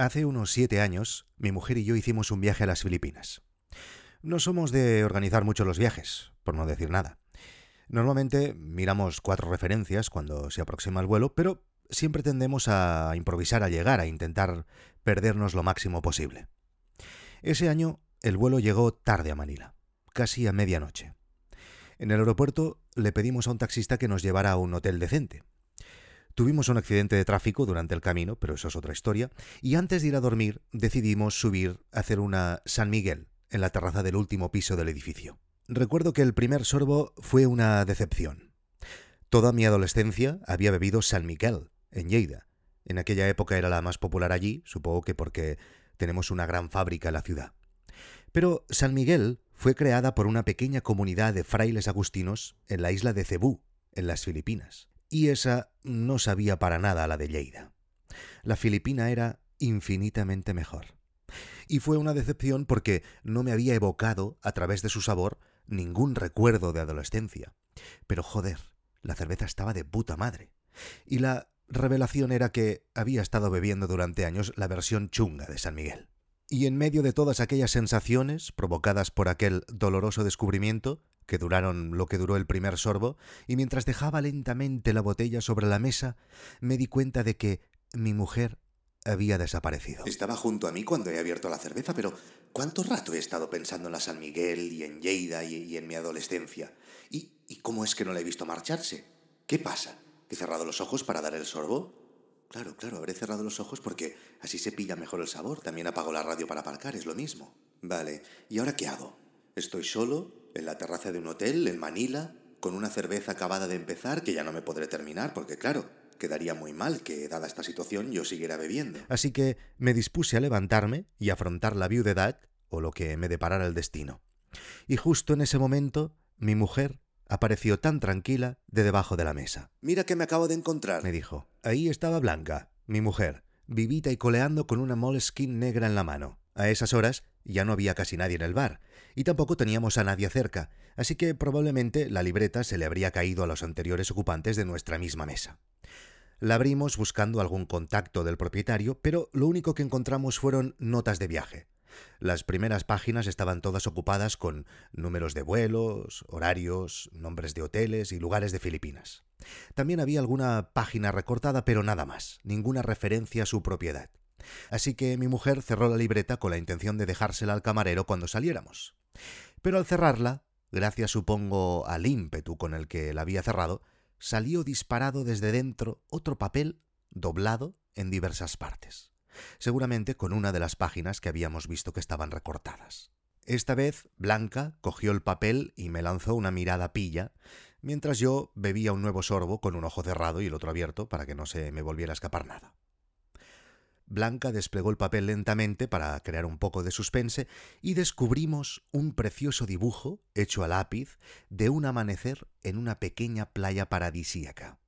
Hace unos siete años, mi mujer y yo hicimos un viaje a las Filipinas. No somos de organizar mucho los viajes, por no decir nada. Normalmente miramos cuatro referencias cuando se aproxima el vuelo, pero siempre tendemos a improvisar al llegar, a intentar perdernos lo máximo posible. Ese año el vuelo llegó tarde a Manila, casi a medianoche. En el aeropuerto le pedimos a un taxista que nos llevara a un hotel decente. Tuvimos un accidente de tráfico durante el camino, pero eso es otra historia, y antes de ir a dormir decidimos subir a hacer una San Miguel en la terraza del último piso del edificio. Recuerdo que el primer sorbo fue una decepción. Toda mi adolescencia había bebido San Miguel, en Lleida. En aquella época era la más popular allí, supongo que porque tenemos una gran fábrica en la ciudad. Pero San Miguel fue creada por una pequeña comunidad de frailes agustinos en la isla de Cebú, en las Filipinas y esa no sabía para nada a la de Lleida. La filipina era infinitamente mejor. Y fue una decepción porque no me había evocado, a través de su sabor, ningún recuerdo de adolescencia. Pero joder, la cerveza estaba de puta madre. Y la revelación era que había estado bebiendo durante años la versión chunga de San Miguel. Y en medio de todas aquellas sensaciones provocadas por aquel doloroso descubrimiento, que duraron lo que duró el primer sorbo, y mientras dejaba lentamente la botella sobre la mesa, me di cuenta de que mi mujer había desaparecido. Estaba junto a mí cuando he abierto la cerveza, pero ¿cuánto rato he estado pensando en la San Miguel y en Lleida y, en mi adolescencia? ¿Y, ¿Y cómo es que no la he visto marcharse? ¿Qué pasa? ¿He cerrado los ojos para dar el sorbo? Claro, claro, habré cerrado los ojos porque así se pilla mejor el sabor. También apago la radio para aparcar, es lo mismo. Vale, ¿y ahora qué hago? Estoy solo, en la terraza de un hotel, en Manila, con una cerveza acabada de empezar que ya no me podré terminar, porque claro, quedaría muy mal que, dada esta situación, yo siguiera bebiendo. Así que me dispuse a levantarme y afrontar la viudedad o lo que me deparara el destino. Y justo en ese momento, mi mujer apareció tan tranquila de debajo de la mesa. Mira que me acabo de encontrar, me dijo. Ahí estaba Blanca, mi mujer, vivita y coleando con una moleskin negra en la mano. A esas horas ya no había casi nadie en el bar, y tampoco teníamos a nadie cerca, así que probablemente la libreta se le habría caído a los anteriores ocupantes de nuestra misma mesa. La abrimos buscando algún contacto del propietario, pero lo único que encontramos fueron notas de viaje. Las primeras páginas estaban todas ocupadas con números de vuelos, horarios, nombres de hoteles y lugares de Filipinas. También había alguna página recortada, pero nada más, ninguna referencia a su propiedad. Así que mi mujer cerró la libreta con la intención de dejársela al camarero cuando saliéramos. Pero al cerrarla, gracias supongo al ímpetu con el que la había cerrado, salió disparado desde dentro otro papel doblado en diversas partes, seguramente con una de las páginas que habíamos visto que estaban recortadas. Esta vez Blanca cogió el papel y me lanzó una mirada pilla, mientras yo bebía un nuevo sorbo con un ojo cerrado y el otro abierto para que no se me volviera a escapar nada. Blanca desplegó el papel lentamente para crear un poco de suspense y descubrimos un precioso dibujo hecho a lápiz de un amanecer en una pequeña playa paradisíaca.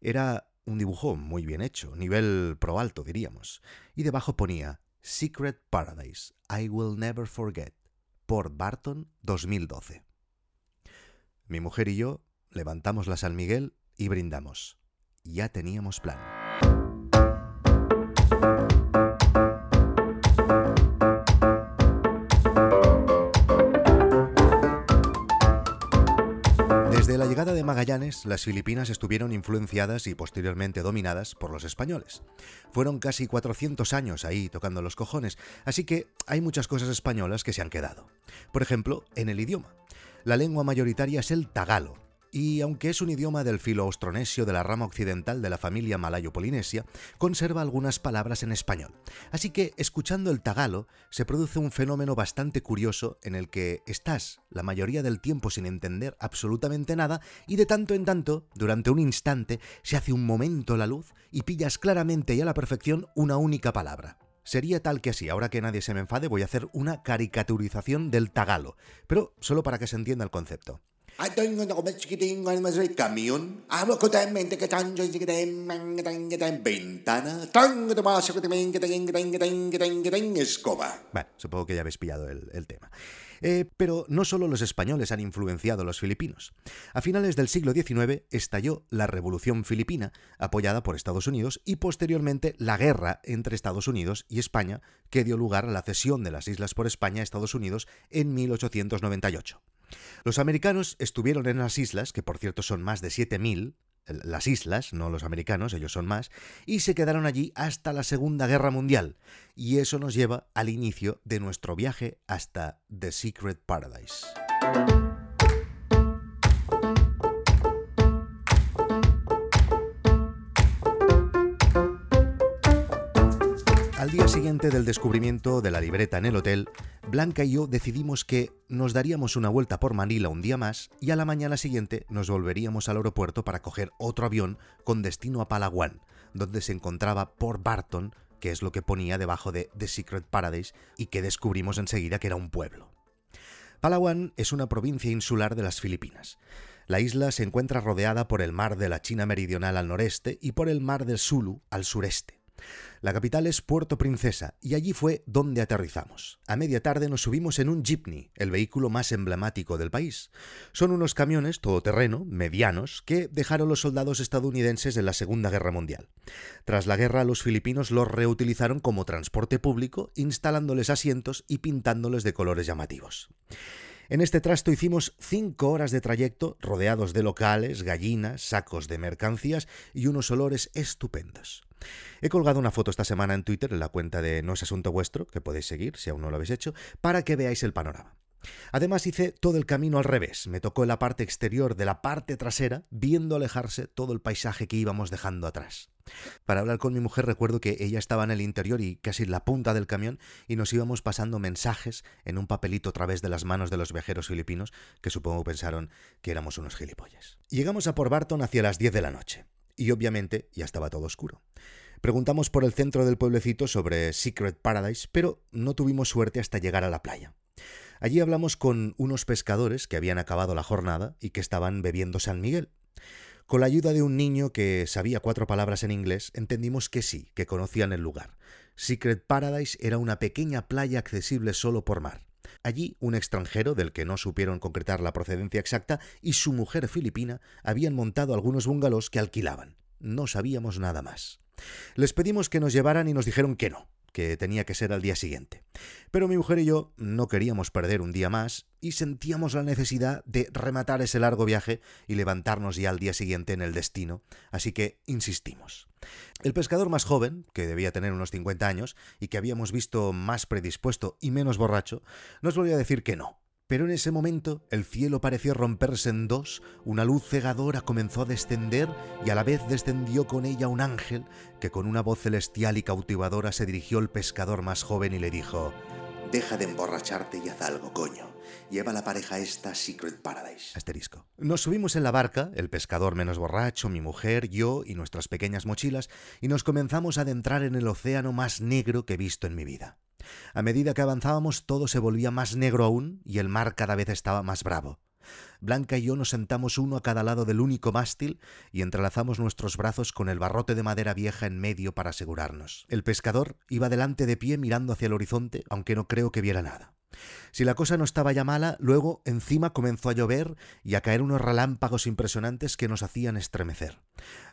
Era un dibujo muy bien hecho, nivel pro alto diríamos, y debajo ponía Secret Paradise, I Will Never Forget, por Barton 2012. Mi mujer y yo levantamos la San Miguel y brindamos. Ya teníamos plan. Llegada de Magallanes, las Filipinas estuvieron influenciadas y posteriormente dominadas por los españoles. Fueron casi 400 años ahí tocando los cojones, así que hay muchas cosas españolas que se han quedado. Por ejemplo, en el idioma. La lengua mayoritaria es el tagalo, y aunque es un idioma del filo austronesio de la rama occidental de la familia malayo-polinesia, conserva algunas palabras en español. Así que, escuchando el tagalo, se produce un fenómeno bastante curioso en el que estás la mayoría del tiempo sin entender absolutamente nada y de tanto en tanto, durante un instante, se hace un momento la luz y pillas claramente y a la perfección una única palabra. Sería tal que así, ahora que nadie se me enfade, voy a hacer una caricaturización del tagalo, pero solo para que se entienda el concepto. Camión. Ventana. Escoba. Bueno, supongo que ya habéis pillado el, tema. Eh, pero no solo los españoles han influenciado a los filipinos. A finales del siglo XIX estalló la Revolución Filipina, apoyada por Estados Unidos, y posteriormente la guerra entre Estados Unidos y España, que dio lugar a la cesión de las islas por España a Estados Unidos en 1898. Los americanos estuvieron en las islas, que por cierto son más de 7.000, las islas, no los americanos, ellos son más, y se quedaron allí hasta la Segunda Guerra Mundial. Y eso nos lleva al inicio de nuestro viaje hasta The Secret Paradise. Al día siguiente del descubrimiento de la libreta en el hotel, Blanca y yo decidimos que nos daríamos una vuelta por Manila un día más y a la mañana siguiente nos volveríamos al aeropuerto para coger otro avión con destino a Palawan, donde se encontraba Port Barton, que es lo que ponía debajo de The Secret Paradise y que descubrimos enseguida que era un pueblo. Palawan es una provincia insular de las Filipinas. La isla se encuentra rodeada por el mar de la China Meridional al noreste y por el mar del Sulu al sureste. La capital es Puerto Princesa y allí fue donde aterrizamos. A media tarde nos subimos en un jeepney, el vehículo más emblemático del país. Son unos camiones todoterreno, medianos, que dejaron los soldados estadounidenses en la Segunda Guerra Mundial. Tras la guerra, los filipinos los reutilizaron como transporte público, instalándoles asientos y pintándoles de colores llamativos. En este trasto hicimos cinco horas de trayecto rodeados de locales, gallinas, sacos de mercancías y unos olores estupendos. He colgado una foto esta semana en Twitter en la cuenta de No es Asunto Vuestro, que podéis seguir si aún no lo habéis hecho, para que veáis el panorama. Además hice todo el camino al revés, me tocó la parte exterior de la parte trasera, viendo alejarse todo el paisaje que íbamos dejando atrás. Para hablar con mi mujer recuerdo que ella estaba en el interior y casi en la punta del camión y nos íbamos pasando mensajes en un papelito a través de las manos de los viajeros filipinos que supongo pensaron que éramos unos gilipollas. Llegamos a Port Barton hacia las 10 de la noche y obviamente ya estaba todo oscuro. Preguntamos por el centro del pueblecito sobre Secret Paradise, pero no tuvimos suerte hasta llegar a la playa. Allí hablamos con unos pescadores que habían acabado la jornada y que estaban bebiendo San Miguel. Con la ayuda de un niño que sabía cuatro palabras en inglés, entendimos que sí, que conocían el lugar. Secret Paradise era una pequeña playa accesible solo por mar. Allí, un extranjero, del que no supieron concretar la procedencia exacta, y su mujer filipina habían montado algunos bungalows que alquilaban. No sabíamos nada más. Les pedimos que nos llevaran y nos dijeron que no, que tenía que ser al día siguiente. Pero mi mujer y yo no queríamos perder un día más y sentíamos la necesidad de rematar ese largo viaje y levantarnos ya al día siguiente en el destino, así que insistimos. El pescador más joven, que debía tener unos 50 años y que habíamos visto más predispuesto y menos borracho, nos volvió a decir que no, pero en ese momento el cielo pareció romperse en dos, una luz cegadora comenzó a descender y a la vez descendió con ella un ángel que con una voz celestial y cautivadora se dirigió al pescador más joven y le dijo, Deja de emborracharte y haz algo, coño. Lleva a la pareja esta Secret Paradise. Asterisco. Nos subimos en la barca, el pescador menos borracho, mi mujer, yo y nuestras pequeñas mochilas, y nos comenzamos a adentrar en el océano más negro que he visto en mi vida. A medida que avanzábamos todo se volvía más negro aún y el mar cada vez estaba más bravo. Blanca y yo nos sentamos uno a cada lado del único mástil y entrelazamos nuestros brazos con el barrote de madera vieja en medio para asegurarnos. El pescador iba delante de pie mirando hacia el horizonte, aunque no creo que viera nada. Si la cosa no estaba ya mala, luego encima comenzó a llover y a caer unos relámpagos impresionantes que nos hacían estremecer.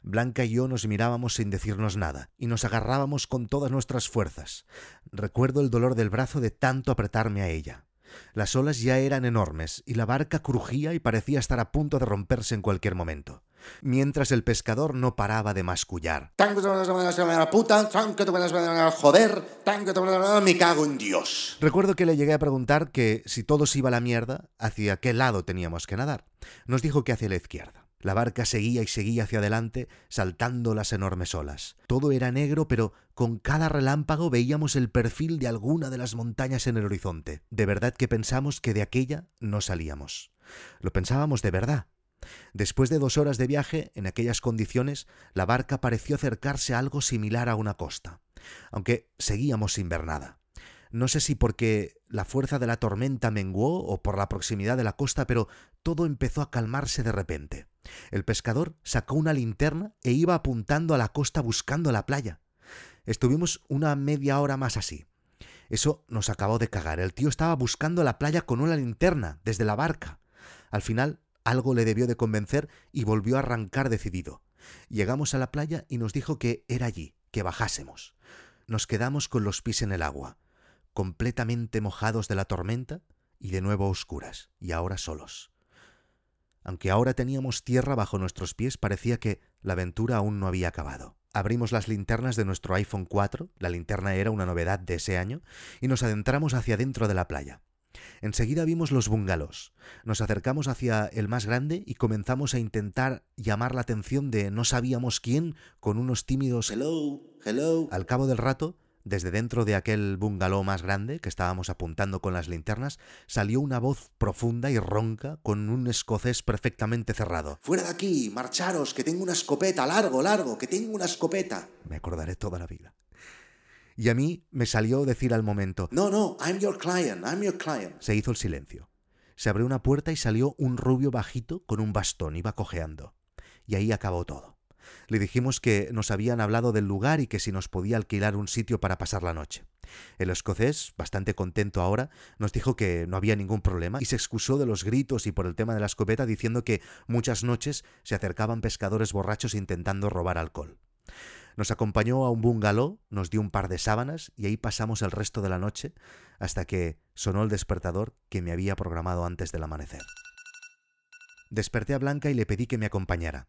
Blanca y yo nos mirábamos sin decirnos nada, y nos agarrábamos con todas nuestras fuerzas. Recuerdo el dolor del brazo de tanto apretarme a ella. Las olas ya eran enormes, y la barca crujía y parecía estar a punto de romperse en cualquier momento mientras el pescador no paraba de mascullar. joder, me cago en Dios. Recuerdo que le llegué a preguntar que si todo se iba a la mierda, hacia qué lado teníamos que nadar. Nos dijo que hacia la izquierda. La barca seguía y seguía hacia adelante, saltando las enormes olas. Todo era negro, pero con cada relámpago veíamos el perfil de alguna de las montañas en el horizonte. De verdad que pensamos que de aquella no salíamos. Lo pensábamos de verdad, Después de dos horas de viaje, en aquellas condiciones, la barca pareció acercarse a algo similar a una costa, aunque seguíamos sin ver nada. No sé si porque la fuerza de la tormenta menguó o por la proximidad de la costa, pero todo empezó a calmarse de repente. El pescador sacó una linterna e iba apuntando a la costa buscando la playa. Estuvimos una media hora más así. Eso nos acabó de cagar. El tío estaba buscando la playa con una linterna desde la barca. Al final, algo le debió de convencer y volvió a arrancar decidido. Llegamos a la playa y nos dijo que era allí, que bajásemos. Nos quedamos con los pies en el agua, completamente mojados de la tormenta y de nuevo oscuras, y ahora solos. Aunque ahora teníamos tierra bajo nuestros pies, parecía que la aventura aún no había acabado. Abrimos las linternas de nuestro iPhone 4, la linterna era una novedad de ese año, y nos adentramos hacia dentro de la playa. Enseguida vimos los bungalows. Nos acercamos hacia el más grande y comenzamos a intentar llamar la atención de no sabíamos quién con unos tímidos Hello, hello. Al cabo del rato, desde dentro de aquel bungalow más grande que estábamos apuntando con las linternas, salió una voz profunda y ronca con un escocés perfectamente cerrado. Fuera de aquí, marcharos, que tengo una escopeta, largo, largo, que tengo una escopeta. Me acordaré toda la vida. Y a mí me salió decir al momento, No, no, I'm your client, I'm your client. se hizo el silencio. Se abrió una puerta y salió un rubio bajito con un bastón, iba cojeando. Y ahí acabó todo. Le dijimos que nos habían hablado del lugar y que si nos podía alquilar un sitio para pasar la noche. El escocés, bastante contento ahora, nos dijo que no había ningún problema y se excusó de los gritos y por el tema de la escopeta diciendo que muchas noches se acercaban pescadores borrachos intentando robar alcohol. Nos acompañó a un bungalow, nos dio un par de sábanas y ahí pasamos el resto de la noche hasta que sonó el despertador que me había programado antes del amanecer. Desperté a Blanca y le pedí que me acompañara.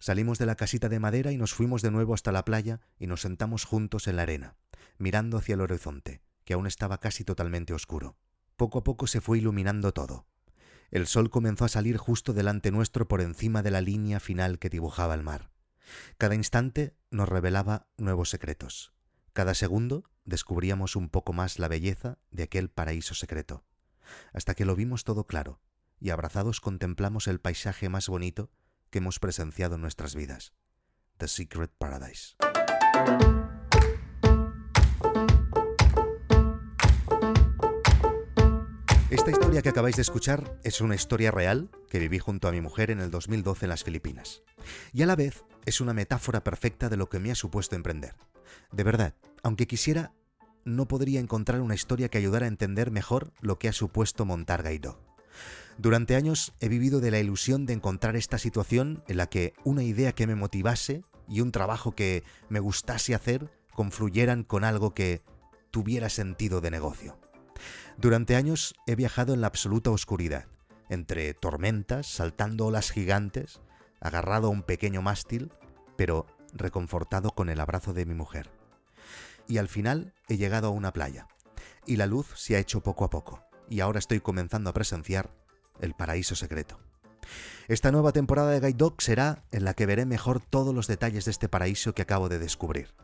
Salimos de la casita de madera y nos fuimos de nuevo hasta la playa y nos sentamos juntos en la arena, mirando hacia el horizonte, que aún estaba casi totalmente oscuro. Poco a poco se fue iluminando todo. El sol comenzó a salir justo delante nuestro por encima de la línea final que dibujaba el mar. Cada instante nos revelaba nuevos secretos. Cada segundo descubríamos un poco más la belleza de aquel paraíso secreto, hasta que lo vimos todo claro, y abrazados contemplamos el paisaje más bonito que hemos presenciado en nuestras vidas, The Secret Paradise. Esta historia que acabáis de escuchar es una historia real que viví junto a mi mujer en el 2012 en las Filipinas. Y a la vez es una metáfora perfecta de lo que me ha supuesto emprender. De verdad, aunque quisiera, no podría encontrar una historia que ayudara a entender mejor lo que ha supuesto montar Gaidó. Durante años he vivido de la ilusión de encontrar esta situación en la que una idea que me motivase y un trabajo que me gustase hacer confluyeran con algo que tuviera sentido de negocio. Durante años he viajado en la absoluta oscuridad, entre tormentas, saltando olas gigantes, agarrado a un pequeño mástil, pero reconfortado con el abrazo de mi mujer. Y al final he llegado a una playa, y la luz se ha hecho poco a poco, y ahora estoy comenzando a presenciar el paraíso secreto. Esta nueva temporada de Guide Dog será en la que veré mejor todos los detalles de este paraíso que acabo de descubrir.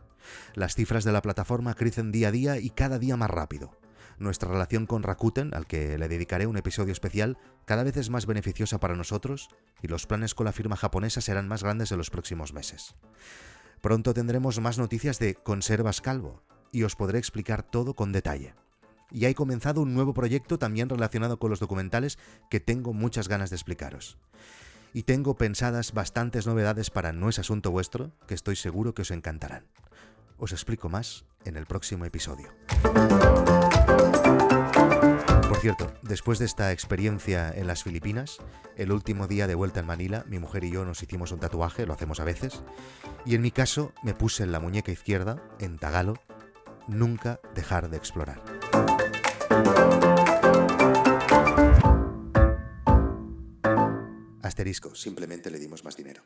Las cifras de la plataforma crecen día a día y cada día más rápido. Nuestra relación con Rakuten, al que le dedicaré un episodio especial, cada vez es más beneficiosa para nosotros y los planes con la firma japonesa serán más grandes en los próximos meses. Pronto tendremos más noticias de Conservas Calvo y os podré explicar todo con detalle y hay comenzado un nuevo proyecto también relacionado con los documentales que tengo muchas ganas de explicaros. Y tengo pensadas bastantes novedades para No es Asunto Vuestro que estoy seguro que os encantarán. Os explico más en el próximo episodio. Cierto, después de esta experiencia en las Filipinas, el último día de vuelta en Manila, mi mujer y yo nos hicimos un tatuaje, lo hacemos a veces, y en mi caso me puse en la muñeca izquierda, en tagalo, nunca dejar de explorar. Asterisco, simplemente le dimos más dinero.